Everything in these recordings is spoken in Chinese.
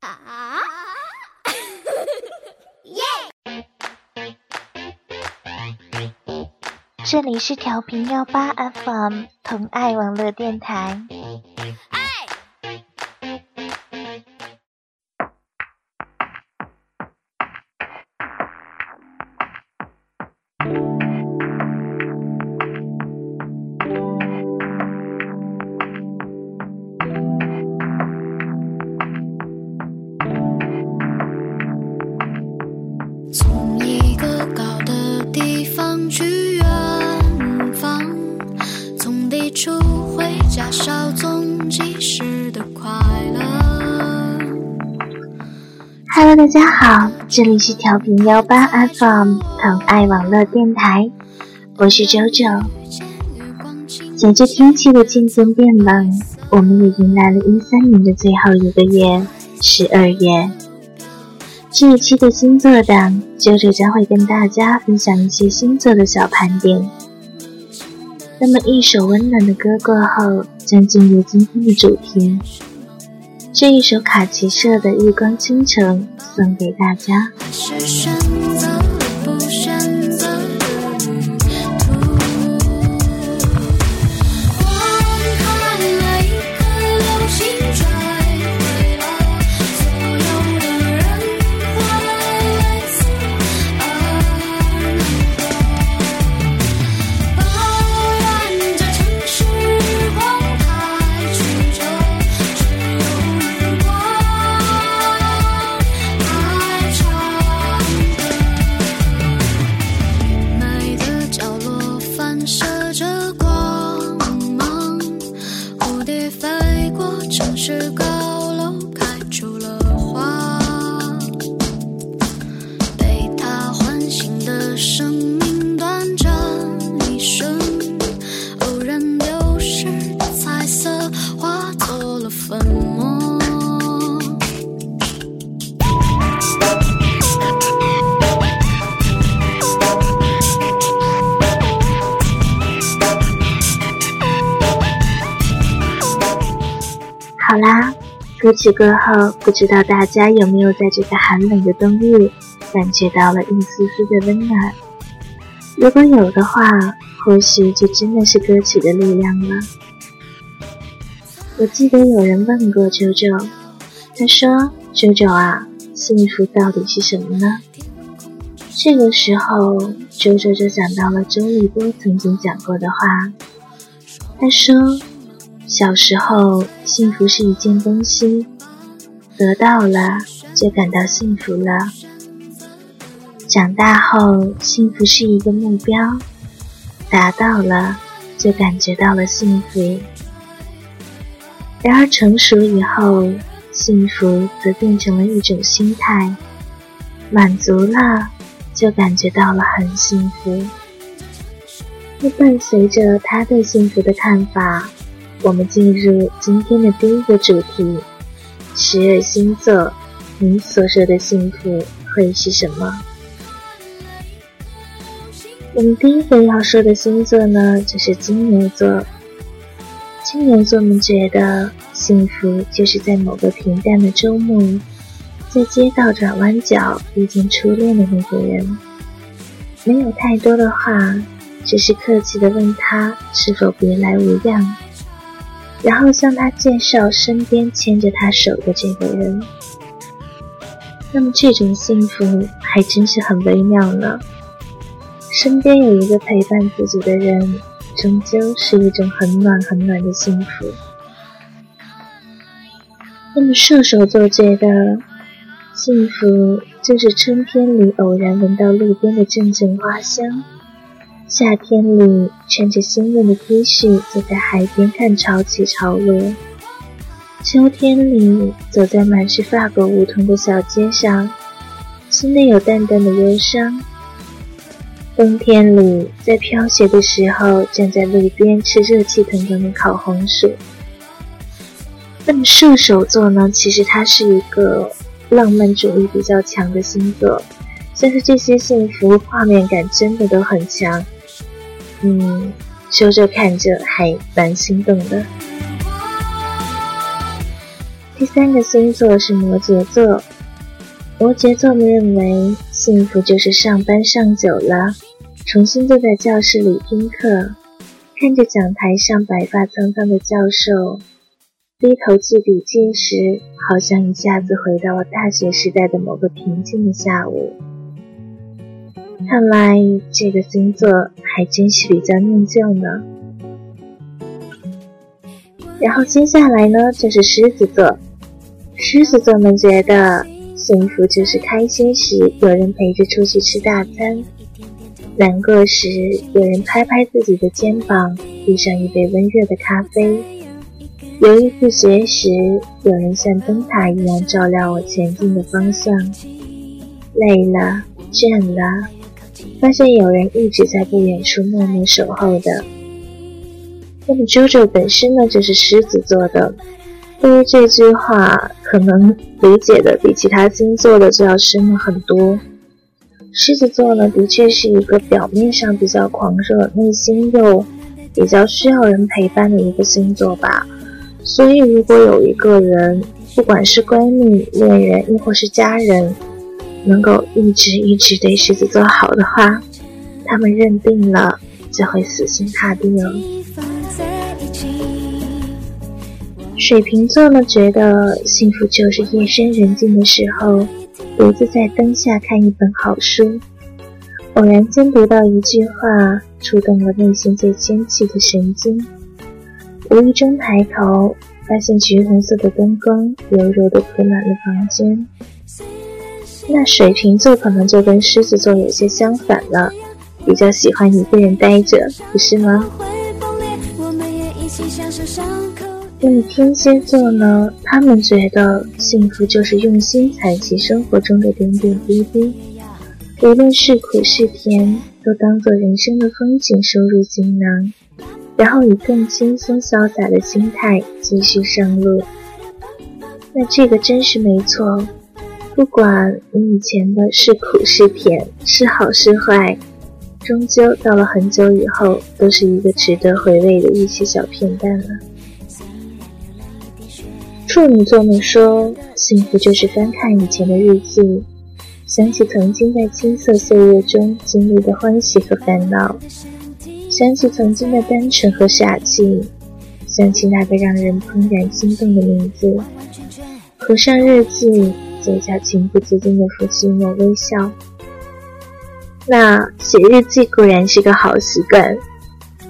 啊！耶！这里是调频幺八 FM 同爱网络电台。Hello，大家好，这里是调频幺八 FM 疼爱网络电台，我是周周。随着天气的渐渐变冷，我们也迎来了一三年的最后一个月——十二月。这一期的星座档，周周将会跟大家分享一些星座的小盘点。那么，一首温暖的歌过后，将进入今天的主题。这一首卡奇社的《日光倾城》送给大家。啦，歌曲过后，不知道大家有没有在这个寒冷的冬日感觉到了一丝丝的温暖？如果有的话，或许就真的是歌曲的力量了。我记得有人问过周周，他说：“周周啊，幸福到底是什么呢？”这个时候，周周就想到了周立波曾经讲过的话，他说。小时候，幸福是一件东西，得到了就感到幸福了；长大后，幸福是一个目标，达到了就感觉到了幸福。然而成熟以后，幸福则变成了一种心态，满足了就感觉到了很幸福。那伴随着他对幸福的看法。我们进入今天的第一个主题：十二星座，你所说的幸福会是什么？我们第一个要说的星座呢，就是金牛座。金牛座们觉得幸福就是在某个平淡的周末，在街道转弯角遇见初恋的那个人，没有太多的话，只是客气的问他是否别来无恙。然后向他介绍身边牵着他手的这个人，那么这种幸福还真是很微妙呢。身边有一个陪伴自己的人，终究是一种很暖很暖的幸福。那么射手座觉得，幸福就是春天里偶然闻到路边的阵阵花香。夏天里，穿着新润的 T 恤，坐在海边看潮起潮落；秋天里，走在满是法国梧桐的小街上，心内有淡淡的忧伤；冬天里，在飘雪的时候，站在路边吃热气腾腾的烤红薯。那么射手座呢？其实它是一个浪漫主义比较强的星座，像是这些幸福画面感真的都很强。嗯，说着看着还蛮心动的。第三个星座是摩羯座。摩羯座们认为，幸福就是上班上久了，重新坐在教室里听课，看着讲台上白发苍苍的教授，低头记笔记时，好像一下子回到了大学时代的某个平静的下午。看来这个星座还真是比较念旧呢。然后接下来呢，就是狮子座。狮子座们觉得幸福就是开心时有人陪着出去吃大餐，难过时有人拍拍自己的肩膀，递上一杯温热的咖啡，犹豫不决时有人像灯塔一样照亮我前进的方向，累了倦了，发现有人一直在不远处默默守候的。那么 JoJo 本身呢，就是狮子座的。对于这句话，可能理解的比其他星座的就要深了很多。狮子座呢，的确是一个表面上比较狂热，内心又比较需要人陪伴的一个星座吧。所以，如果有一个人，不管是闺蜜、恋人，亦或是家人，能够一直一直对狮子座好的话，他们认定了就会死心塌地了。水瓶座呢，觉得幸福就是夜深人静的时候，独自在灯下看一本好书，偶然间读到一句话，触动了内心最纤细的神经，无意中抬头，发现橘红色的灯光柔柔地铺满了房间。那水瓶座可能就跟狮子座有些相反了，比较喜欢一个人待着，不是吗？那么天蝎座呢？他们觉得幸福就是用心采集生活中的点点滴滴，无论是苦是甜，都当做人生的风景收入锦囊，然后以更轻松潇洒的心态继续上路。那这个真是没错，不管你以前的是苦是甜，是好是坏，终究到了很久以后，都是一个值得回味的一些小片段了。处女座们说，幸福就是翻看以前的日记，想起曾经在青涩岁月中经历的欢喜和烦恼，想起曾经的单纯和傻气，想起那个让人怦然心动的名字，合上日记，嘴角情不自禁的浮起一抹微笑。那写日记固然是个好习惯，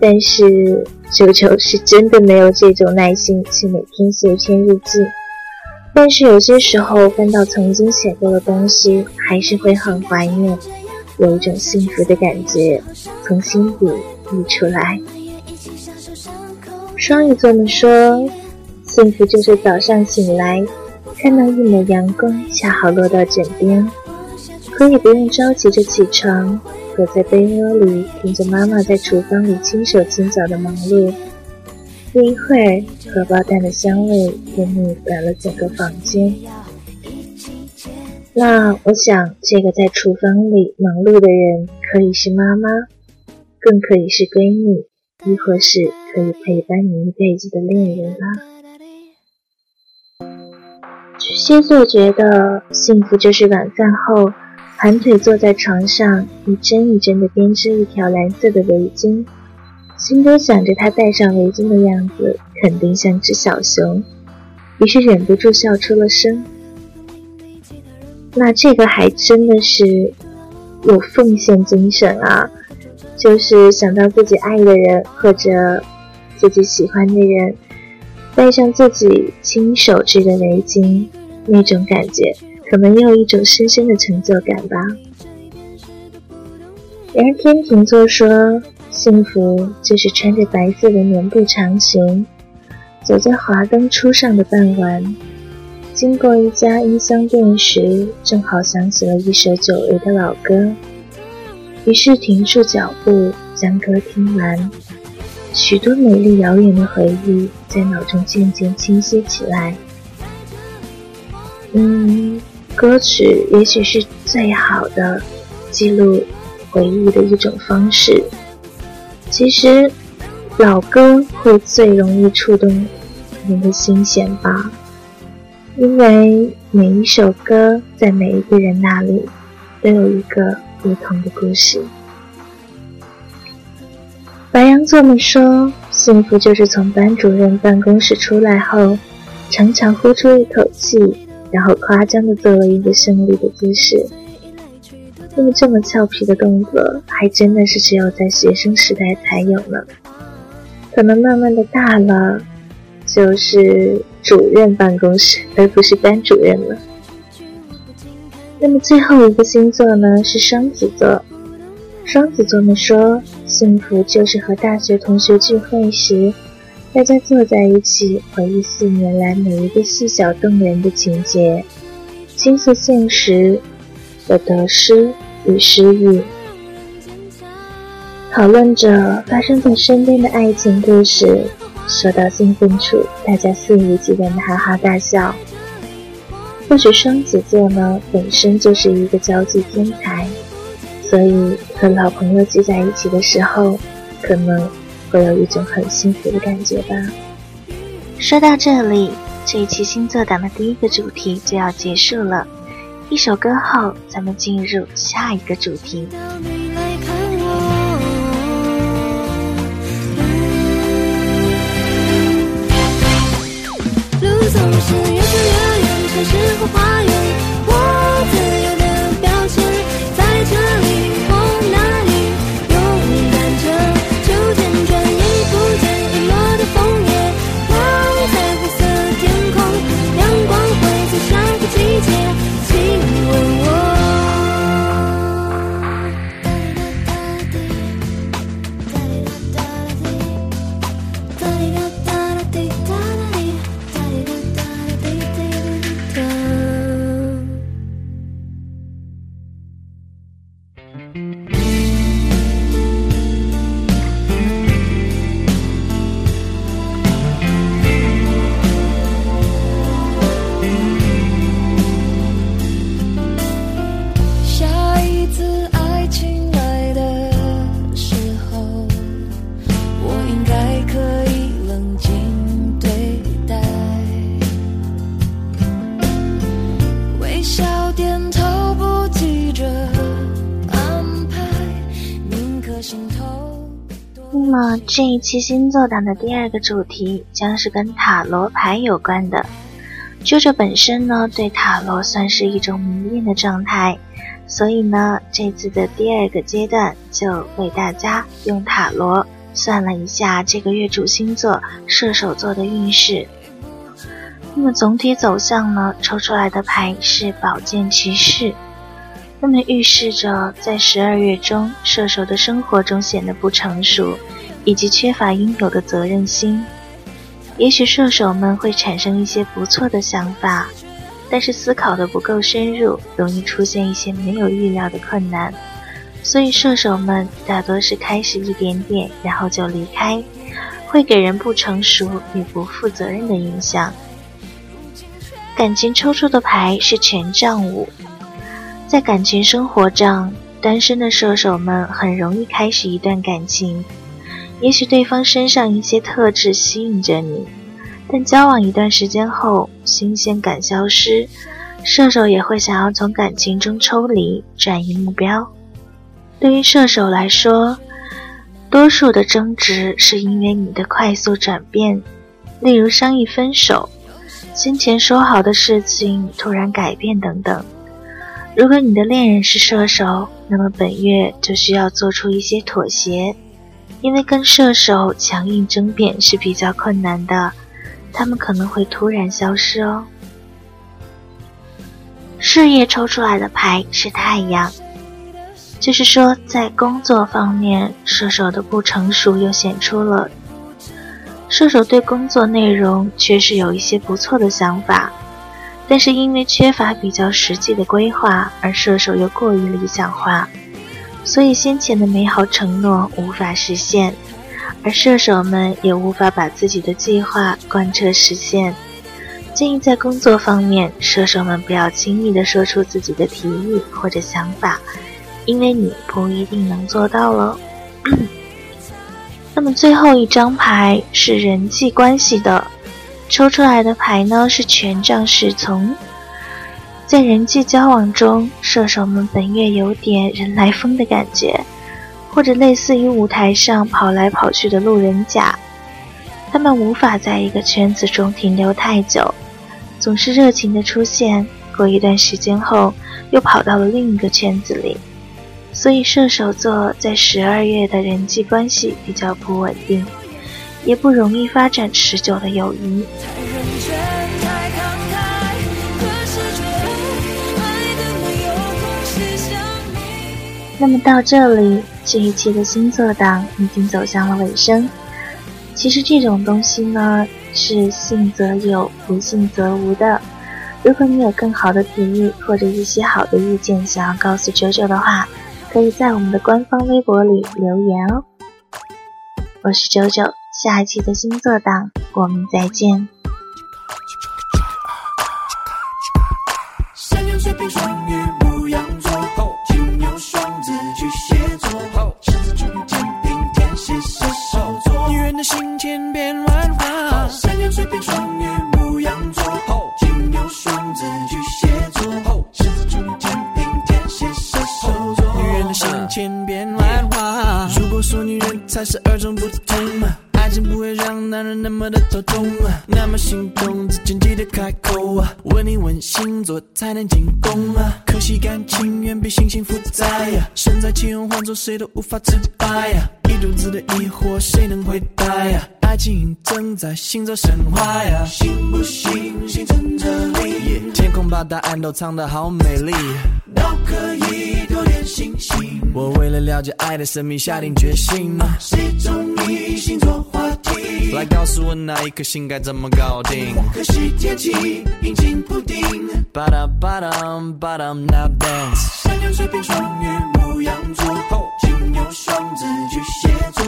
但是。九九是真的没有这种耐心去每天写一篇日记，但是有些时候翻到曾经写过的东西，还是会很怀念，有一种幸福的感觉从心底溢出来。双鱼座们说，幸福就是早上醒来，看到一抹阳光恰好落到枕边，可以不用着急着起床。躲在被窝里，听着妈妈在厨房里轻手轻脚的忙碌。不一会儿，荷包蛋的香味便弥满了整个房间。那我想，这个在厨房里忙碌的人，可以是妈妈，更可以是闺蜜，亦或是可以陪伴你一辈子的恋人啦。巨蟹座觉得，幸福就是晚饭后。盘腿坐在床上，一针一针地编织一条蓝色的围巾，心中想着他戴上围巾的样子，肯定像只小熊，于是忍不住笑出了声。那这个还真的是有奉献精神啊！就是想到自己爱的人或者自己喜欢的人，戴上自己亲手织的围巾，那种感觉。可能也有一种深深的成就感吧。然而天秤座说，幸福就是穿着白色的棉布长裙，走在华灯初上的傍晚，经过一家音箱店时，正好响起了一首久违的老歌，于是停住脚步，将歌听完，许多美丽遥远的回忆在脑中渐渐清晰起来。嗯。歌曲也许是最好的记录回忆的一种方式。其实，老歌会最容易触动人的心弦吧。因为每一首歌在每一个人那里都有一个不同的故事。白羊座们说，幸福就是从班主任办公室出来后，长长呼出一口气，然后夸张的做了一个胜利的姿势。那么这么俏皮的动作，还真的是只有在学生时代才有呢。可能慢慢的大了，就是主任办公室，而不是班主任了。那么最后一个星座呢，是双子座。双子座们说，幸福就是和大学同学聚会时，大家坐在一起，回忆四年来每一个细小动人的情节，倾诉现实的得失与失意，讨论着发生在身边的爱情故事。说到兴奋处，大家肆无忌惮的哈哈大笑。或许双子座呢，本身就是一个交际天才。所以和老朋友聚在一起的时候，可能会有一种很幸福的感觉吧。说到这里，这一期星座党的第一个主题就要结束了。一首歌后，咱们进入下一个主题。路总是越走越远，城市和花园，这一期星座党的第二个主题将是跟塔罗牌有关的。就这本身呢对塔罗算是一种迷恋的状态，所以呢这次的第二个阶段就为大家用塔罗算了一下这个月主星座射手座的运势。那么总体走向呢抽出来的牌是宝剑骑士，那么预示着在十二月中射手的生活中显得不成熟。以及缺乏应有的责任心，也许射手们会产生一些不错的想法，但是思考的不够深入，容易出现一些没有预料的困难。所以射手们大多是开始一点点，然后就离开，会给人不成熟与不负责任的印象。感情抽出的牌是权杖五，在感情生活上，单身的射手们很容易开始一段感情。也许对方身上一些特质吸引着你，但交往一段时间后，新鲜感消失，射手也会想要从感情中抽离，转移目标。对于射手来说，多数的争执是因为你的快速转变，例如商议分手、先前说好的事情突然改变等等。如果你的恋人是射手，那么本月就需要做出一些妥协。因为跟射手强硬争辩是比较困难的，他们可能会突然消失哦。事业抽出来的牌是太阳，就是说在工作方面，射手的不成熟又显出了。射手对工作内容确实有一些不错的想法，但是因为缺乏比较实际的规划，而射手又过于理想化。所以先前的美好承诺无法实现，而射手们也无法把自己的计划贯彻实现。建议在工作方面，射手们不要轻易的说出自己的提议或者想法，因为你不一定能做到喽。那么最后一张牌是人际关系的，抽出来的牌呢是权杖侍从。在人际交往中，射手们本月有点人来疯的感觉，或者类似于舞台上跑来跑去的路人甲。他们无法在一个圈子中停留太久，总是热情的出现，过一段时间后又跑到了另一个圈子里。所以射手座在十二月的人际关系比较不稳定，也不容易发展持久的友谊。那么到这里，这一期的星座档已经走向了尾声。其实这种东西呢，是信则有，不信则无的。如果你有更好的提议或者一些好的意见想要告诉九九的话，可以在我们的官方微博里留言哦。我是九九，下一期的星座档我们再见。远比星星复杂呀，身在其中换做谁都无法自拔呀，一肚子的疑惑谁能回答呀？爱情正在行走神话呀，信不信星辰这里，天空把答案都藏得好美丽，都可以多点星星。我为了了解爱的神秘，下定决心。谁中意星座话题？来告诉我哪一颗星该怎么搞定？可惜天气阴晴不定。巴达巴达巴达，Now dance。山羊、水瓶、双鱼、牧羊座、金牛、双子、巨蟹座、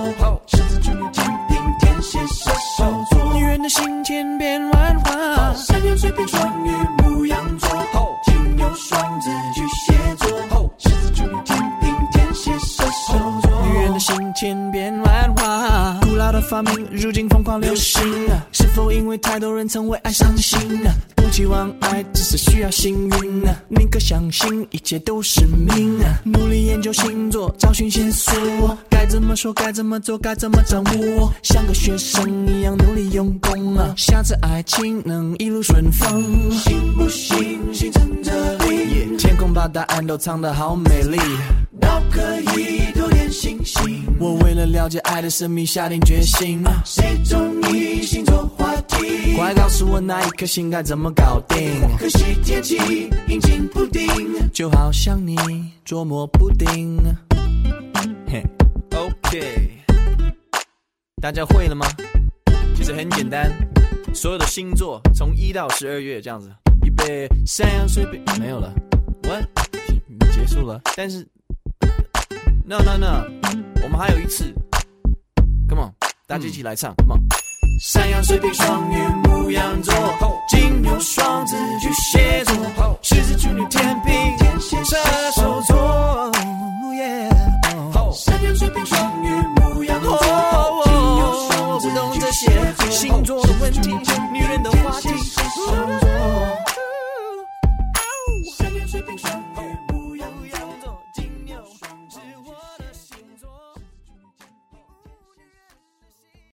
发明，如今疯狂流行啊！是否因为太多人曾为爱伤心啊？期望爱只是需要幸运啊，宁可相信一切都是命啊。努力研究星座，找寻线索，该怎么说，该怎么做，该怎么掌握，像个学生一样努力用功啊。下次爱情能一路顺风，行不行星辰这里？天空把答案都藏得好美丽，都可以多点信心。我为了了解爱的神秘，下定决心。谁中意星座话题？快告诉我那一颗星该怎么？搞定，可惜天气阴晴不定，就好像你捉摸不定。嘿，OK，大家会了吗？其实很简单，所有的星座从一到十二月这样子，预备，山羊水瓶没有了，What？结束了，但是，No No No，我们还有一次，Come on，大家一起来唱，Come on。山羊、水瓶、双鱼、牧羊座，金牛、双子、巨蟹座，狮子、处女、天平、天蝎、射手座。山羊、水瓶、双鱼、牧羊座，金牛、双子、巨蟹座，星座的问题，女人的话题。